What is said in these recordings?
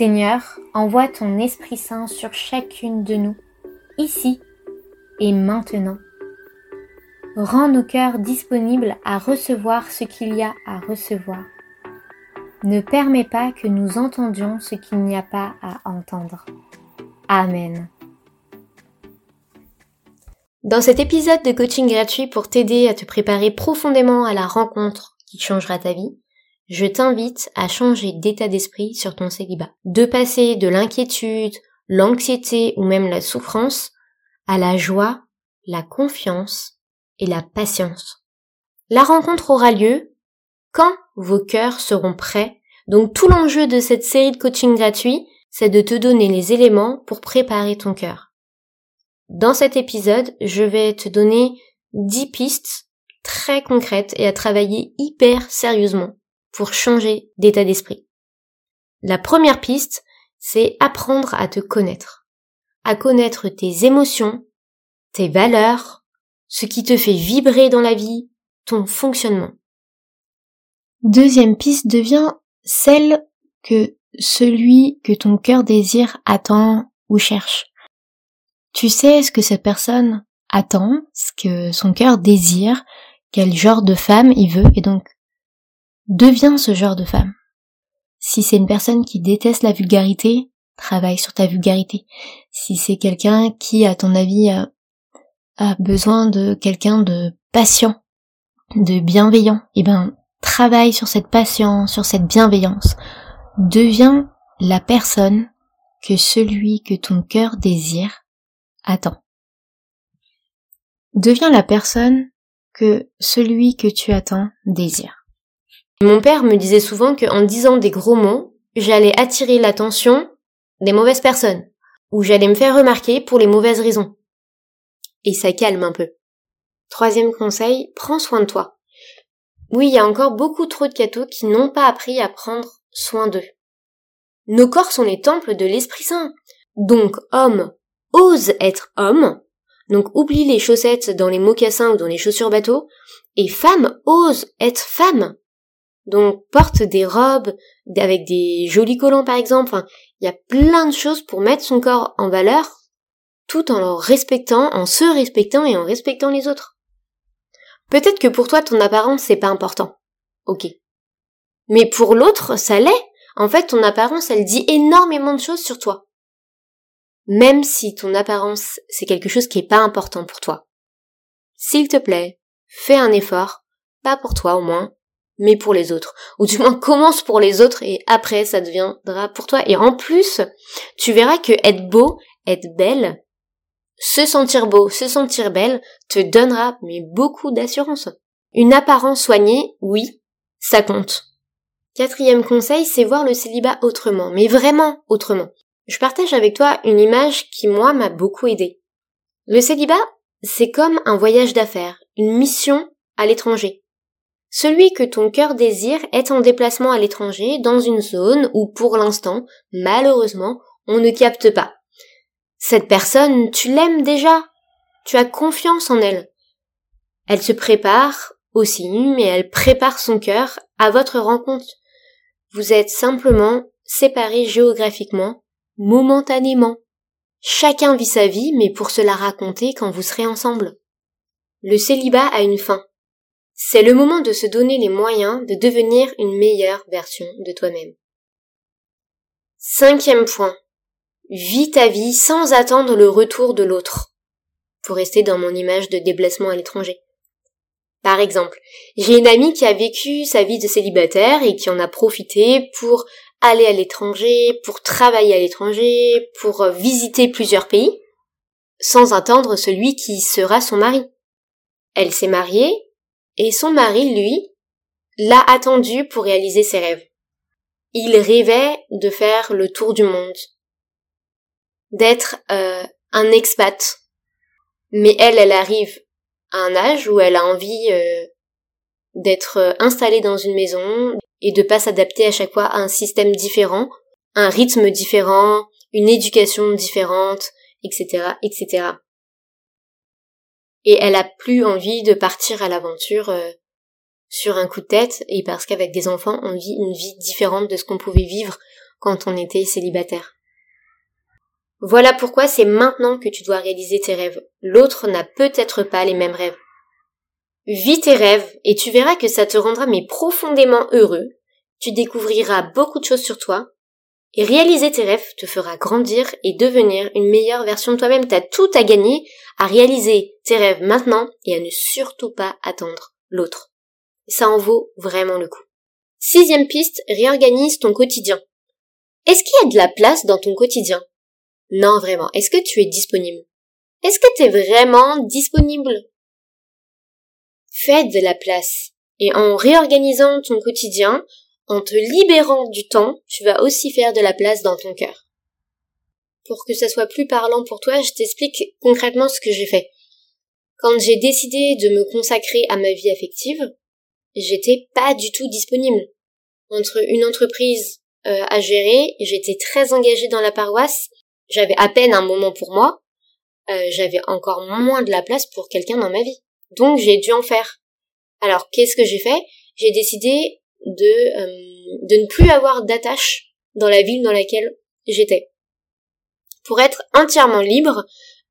Seigneur, envoie ton Esprit Saint sur chacune de nous, ici et maintenant. Rends nos cœurs disponibles à recevoir ce qu'il y a à recevoir. Ne permets pas que nous entendions ce qu'il n'y a pas à entendre. Amen. Dans cet épisode de coaching gratuit pour t'aider à te préparer profondément à la rencontre qui changera ta vie, je t'invite à changer d'état d'esprit sur ton célibat. De passer de l'inquiétude, l'anxiété ou même la souffrance à la joie, la confiance et la patience. La rencontre aura lieu quand vos cœurs seront prêts. Donc tout l'enjeu de cette série de coaching gratuit, c'est de te donner les éléments pour préparer ton cœur. Dans cet épisode, je vais te donner 10 pistes très concrètes et à travailler hyper sérieusement pour changer d'état d'esprit. La première piste, c'est apprendre à te connaître, à connaître tes émotions, tes valeurs, ce qui te fait vibrer dans la vie, ton fonctionnement. Deuxième piste devient celle que celui que ton cœur désire attend ou cherche. Tu sais ce que cette personne attend, ce que son cœur désire, quel genre de femme il veut, et donc Deviens ce genre de femme. Si c'est une personne qui déteste la vulgarité, travaille sur ta vulgarité. Si c'est quelqu'un qui, à ton avis, a, besoin de quelqu'un de patient, de bienveillant, eh ben, travaille sur cette patience, sur cette bienveillance. Deviens la personne que celui que ton cœur désire attend. Deviens la personne que celui que tu attends désire. Mon père me disait souvent qu'en disant des gros mots, j'allais attirer l'attention des mauvaises personnes, ou j'allais me faire remarquer pour les mauvaises raisons. Et ça calme un peu. Troisième conseil, prends soin de toi. Oui, il y a encore beaucoup trop de cathos qui n'ont pas appris à prendre soin d'eux. Nos corps sont les temples de l'Esprit Saint. Donc, homme, ose être homme. Donc, oublie les chaussettes dans les mocassins ou dans les chaussures bateau. Et femme, ose être femme. Donc porte des robes avec des jolis collants par exemple. il y a plein de choses pour mettre son corps en valeur tout en le respectant, en se respectant et en respectant les autres. Peut-être que pour toi ton apparence c'est pas important. Ok. Mais pour l'autre ça l'est. En fait ton apparence elle dit énormément de choses sur toi. Même si ton apparence c'est quelque chose qui est pas important pour toi. S'il te plaît, fais un effort, pas pour toi au moins, mais pour les autres. Ou du moins commence pour les autres et après ça deviendra pour toi. Et en plus, tu verras que être beau, être belle, se sentir beau, se sentir belle, te donnera mais beaucoup d'assurance. Une apparence soignée, oui, ça compte. Quatrième conseil, c'est voir le célibat autrement, mais vraiment autrement. Je partage avec toi une image qui moi m'a beaucoup aidé. Le célibat, c'est comme un voyage d'affaires, une mission à l'étranger. Celui que ton cœur désire est en déplacement à l'étranger dans une zone où pour l'instant, malheureusement, on ne capte pas. Cette personne, tu l'aimes déjà. Tu as confiance en elle. Elle se prépare aussi, mais elle prépare son cœur à votre rencontre. Vous êtes simplement séparés géographiquement, momentanément. Chacun vit sa vie, mais pour se la raconter quand vous serez ensemble. Le célibat a une fin. C'est le moment de se donner les moyens de devenir une meilleure version de toi-même. Cinquième point. Vis ta vie sans attendre le retour de l'autre. Pour rester dans mon image de déplacement à l'étranger. Par exemple, j'ai une amie qui a vécu sa vie de célibataire et qui en a profité pour aller à l'étranger, pour travailler à l'étranger, pour visiter plusieurs pays, sans attendre celui qui sera son mari. Elle s'est mariée, et son mari, lui, l'a attendu pour réaliser ses rêves. Il rêvait de faire le tour du monde, d'être euh, un expat. Mais elle, elle arrive à un âge où elle a envie euh, d'être euh, installée dans une maison et de pas s'adapter à chaque fois à un système différent, un rythme différent, une éducation différente, etc., etc. Et elle a plus envie de partir à l'aventure euh, sur un coup de tête et parce qu'avec des enfants, on vit une vie différente de ce qu'on pouvait vivre quand on était célibataire. Voilà pourquoi c'est maintenant que tu dois réaliser tes rêves. L'autre n'a peut-être pas les mêmes rêves. Vis tes rêves et tu verras que ça te rendra mais profondément heureux. Tu découvriras beaucoup de choses sur toi. Et réaliser tes rêves te fera grandir et devenir une meilleure version de toi-même. T'as tout à gagner à réaliser tes rêves maintenant et à ne surtout pas attendre l'autre. Ça en vaut vraiment le coup. Sixième piste, réorganise ton quotidien. Est-ce qu'il y a de la place dans ton quotidien? Non, vraiment. Est-ce que tu es disponible? Est-ce que tu es vraiment disponible? Fais de la place. Et en réorganisant ton quotidien, en te libérant du temps, tu vas aussi faire de la place dans ton cœur. Pour que ça soit plus parlant pour toi, je t'explique concrètement ce que j'ai fait. Quand j'ai décidé de me consacrer à ma vie affective, j'étais pas du tout disponible. Entre une entreprise euh, à gérer, j'étais très engagée dans la paroisse, j'avais à peine un moment pour moi, euh, j'avais encore moins de la place pour quelqu'un dans ma vie. Donc j'ai dû en faire. Alors qu'est-ce que j'ai fait? J'ai décidé de, euh, de ne plus avoir d'attache dans la ville dans laquelle j'étais. Pour être entièrement libre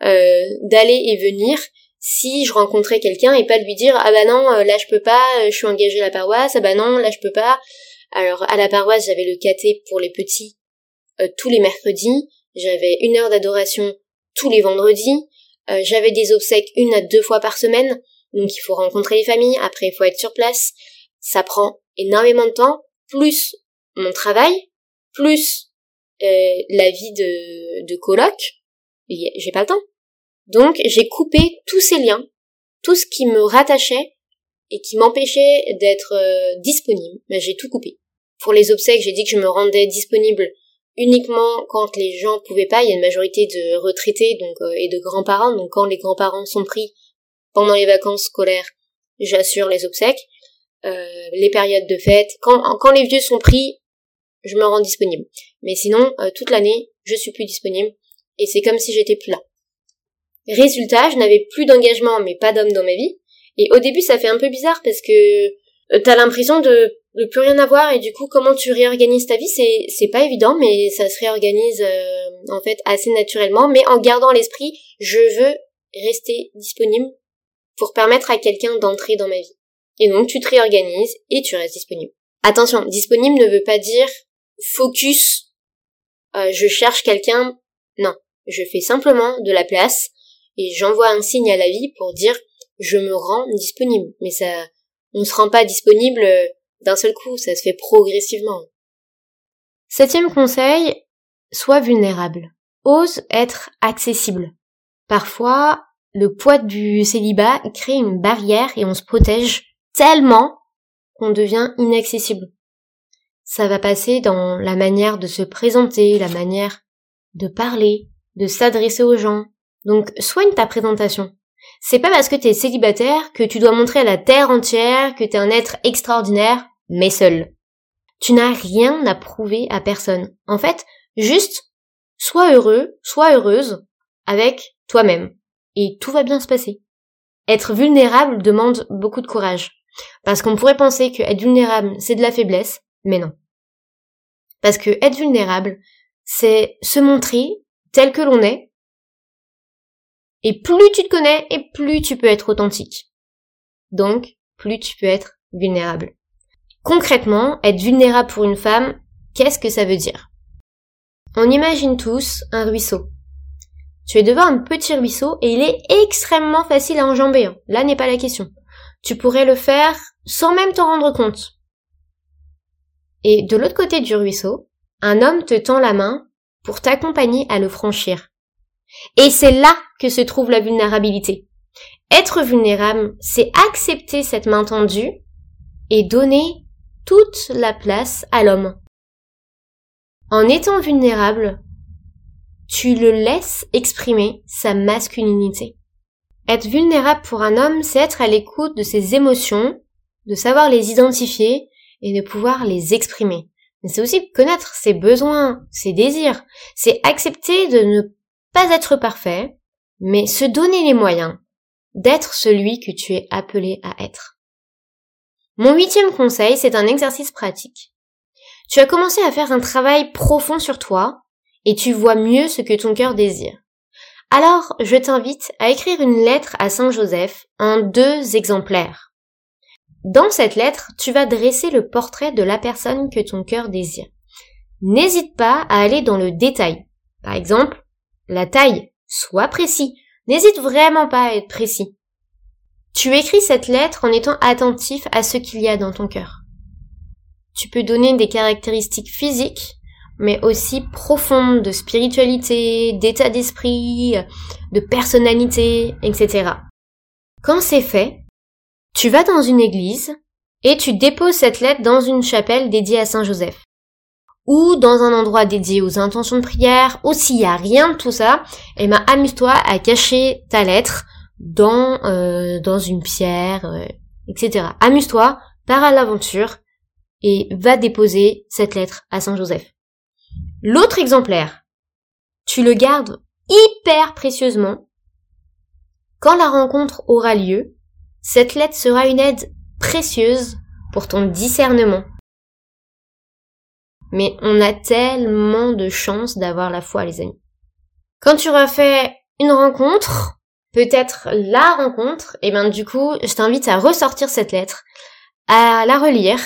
d'aller et venir si je rencontrais quelqu'un et pas lui dire ah bah non là je peux pas je suis engagée à la paroisse ah bah non là je peux pas. Alors à la paroisse, j'avais le caté pour les petits euh, tous les mercredis, j'avais une heure d'adoration tous les vendredis, euh, j'avais des obsèques une à deux fois par semaine, donc il faut rencontrer les familles, après il faut être sur place, ça prend énormément de temps, plus mon travail, plus euh, la vie de, de coloc, j'ai pas le temps. Donc j'ai coupé tous ces liens, tout ce qui me rattachait et qui m'empêchait d'être euh, disponible, mais j'ai tout coupé. Pour les obsèques, j'ai dit que je me rendais disponible uniquement quand les gens pouvaient pas. Il y a une majorité de retraités donc euh, et de grands-parents, donc quand les grands-parents sont pris pendant les vacances scolaires, j'assure les obsèques. Euh, les périodes de fête, quand, quand les vieux sont pris, je me rends disponible. Mais sinon, toute l'année, je suis plus disponible et c'est comme si j'étais plus là. Résultat, je n'avais plus d'engagement mais pas d'homme dans ma vie. Et au début, ça fait un peu bizarre parce que euh, t'as l'impression de, de plus rien avoir et du coup, comment tu réorganises ta vie, c'est c'est pas évident, mais ça se réorganise euh, en fait assez naturellement, mais en gardant l'esprit, je veux rester disponible pour permettre à quelqu'un d'entrer dans ma vie. Et donc, tu te réorganises et tu restes disponible. Attention, disponible ne veut pas dire focus. Euh, je cherche quelqu'un. Non, je fais simplement de la place et j'envoie un signe à la vie pour dire je me rends disponible. Mais ça, on se rend pas disponible euh, d'un seul coup, ça se fait progressivement. Septième conseil, sois vulnérable. Ose être accessible. Parfois, le poids du célibat crée une barrière et on se protège tellement qu'on devient inaccessible. Ça va passer dans la manière de se présenter, la manière de parler, de s'adresser aux gens. Donc soigne ta présentation. C'est pas parce que t'es célibataire que tu dois montrer à la terre entière que t'es un être extraordinaire, mais seul. Tu n'as rien à prouver à personne. En fait, juste, sois heureux, sois heureuse avec toi-même. Et tout va bien se passer. Être vulnérable demande beaucoup de courage. Parce qu'on pourrait penser que être vulnérable, c'est de la faiblesse, mais non. Parce que être vulnérable, c'est se montrer tel que l'on est, et plus tu te connais, et plus tu peux être authentique. Donc, plus tu peux être vulnérable. Concrètement, être vulnérable pour une femme, qu'est-ce que ça veut dire? On imagine tous un ruisseau. Tu es devant un petit ruisseau et il est extrêmement facile à enjamber. Hein. Là n'est pas la question. Tu pourrais le faire sans même t'en rendre compte. Et de l'autre côté du ruisseau, un homme te tend la main pour t'accompagner à le franchir. Et c'est là que se trouve la vulnérabilité. Être vulnérable, c'est accepter cette main tendue et donner toute la place à l'homme. En étant vulnérable, tu le laisses exprimer sa masculinité. Être vulnérable pour un homme, c'est être à l'écoute de ses émotions, de savoir les identifier et de pouvoir les exprimer. Mais c'est aussi connaître ses besoins, ses désirs. C'est accepter de ne pas être parfait, mais se donner les moyens d'être celui que tu es appelé à être. Mon huitième conseil, c'est un exercice pratique. Tu as commencé à faire un travail profond sur toi et tu vois mieux ce que ton cœur désire. Alors, je t'invite à écrire une lettre à Saint Joseph en deux exemplaires. Dans cette lettre, tu vas dresser le portrait de la personne que ton cœur désire. N'hésite pas à aller dans le détail. Par exemple, la taille. Sois précis. N'hésite vraiment pas à être précis. Tu écris cette lettre en étant attentif à ce qu'il y a dans ton cœur. Tu peux donner des caractéristiques physiques, mais aussi profondes de spiritualité, d'état d'esprit, de personnalité, etc. Quand c'est fait, tu vas dans une église et tu déposes cette lettre dans une chapelle dédiée à Saint Joseph. Ou dans un endroit dédié aux intentions de prière, ou s'il y a rien de tout ça, eh ben amuse-toi à cacher ta lettre dans euh, dans une pierre, euh, etc. Amuse-toi, pars à l'aventure et va déposer cette lettre à Saint Joseph. L'autre exemplaire, tu le gardes hyper précieusement. Quand la rencontre aura lieu, cette lettre sera une aide précieuse pour ton discernement. Mais on a tellement de chance d'avoir la foi, les amis. Quand tu refais une rencontre, peut-être la rencontre, et ben du coup, je t'invite à ressortir cette lettre, à la relire,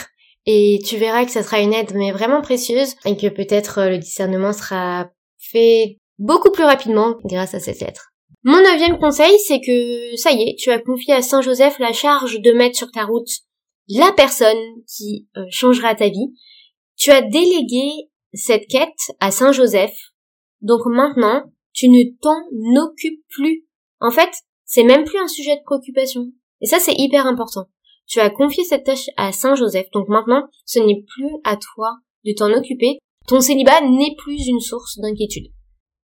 et tu verras que ça sera une aide mais vraiment précieuse et que peut-être euh, le discernement sera fait beaucoup plus rapidement grâce à cette lettre. Mon neuvième conseil, c'est que ça y est, tu as confié à Saint Joseph la charge de mettre sur ta route la personne qui euh, changera ta vie. Tu as délégué cette quête à Saint Joseph. Donc maintenant, tu ne t'en occupes plus. En fait, c'est même plus un sujet de préoccupation. Et ça, c'est hyper important. Tu as confié cette tâche à Saint Joseph, donc maintenant, ce n'est plus à toi de t'en occuper. Ton célibat n'est plus une source d'inquiétude.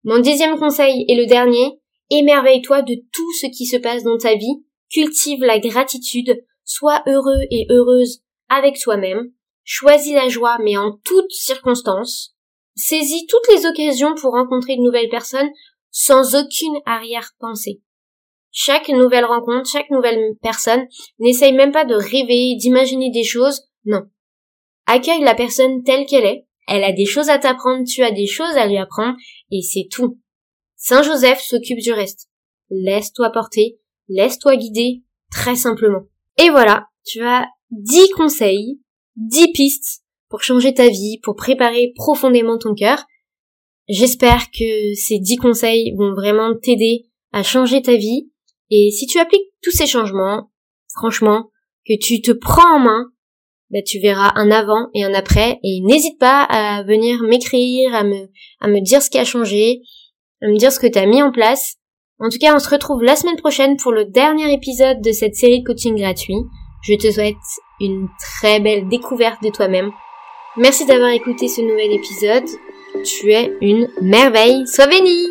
Mon dixième conseil et le dernier, émerveille-toi de tout ce qui se passe dans ta vie, cultive la gratitude, sois heureux et heureuse avec toi-même, choisis la joie mais en toutes circonstances, saisis toutes les occasions pour rencontrer de nouvelles personnes sans aucune arrière-pensée. Chaque nouvelle rencontre, chaque nouvelle personne, n'essaye même pas de rêver, d'imaginer des choses, non. Accueille la personne telle qu'elle est, elle a des choses à t'apprendre, tu as des choses à lui apprendre, et c'est tout. Saint Joseph s'occupe du reste. Laisse-toi porter, laisse-toi guider, très simplement. Et voilà, tu as dix conseils, dix pistes pour changer ta vie, pour préparer profondément ton cœur. J'espère que ces dix conseils vont vraiment t'aider à changer ta vie et si tu appliques tous ces changements, franchement, que tu te prends en main, bah, tu verras un avant et un après. Et n'hésite pas à venir m'écrire, à me, à me dire ce qui a changé, à me dire ce que tu mis en place. En tout cas, on se retrouve la semaine prochaine pour le dernier épisode de cette série de coaching gratuit. Je te souhaite une très belle découverte de toi-même. Merci d'avoir écouté ce nouvel épisode. Tu es une merveille. Sois bénie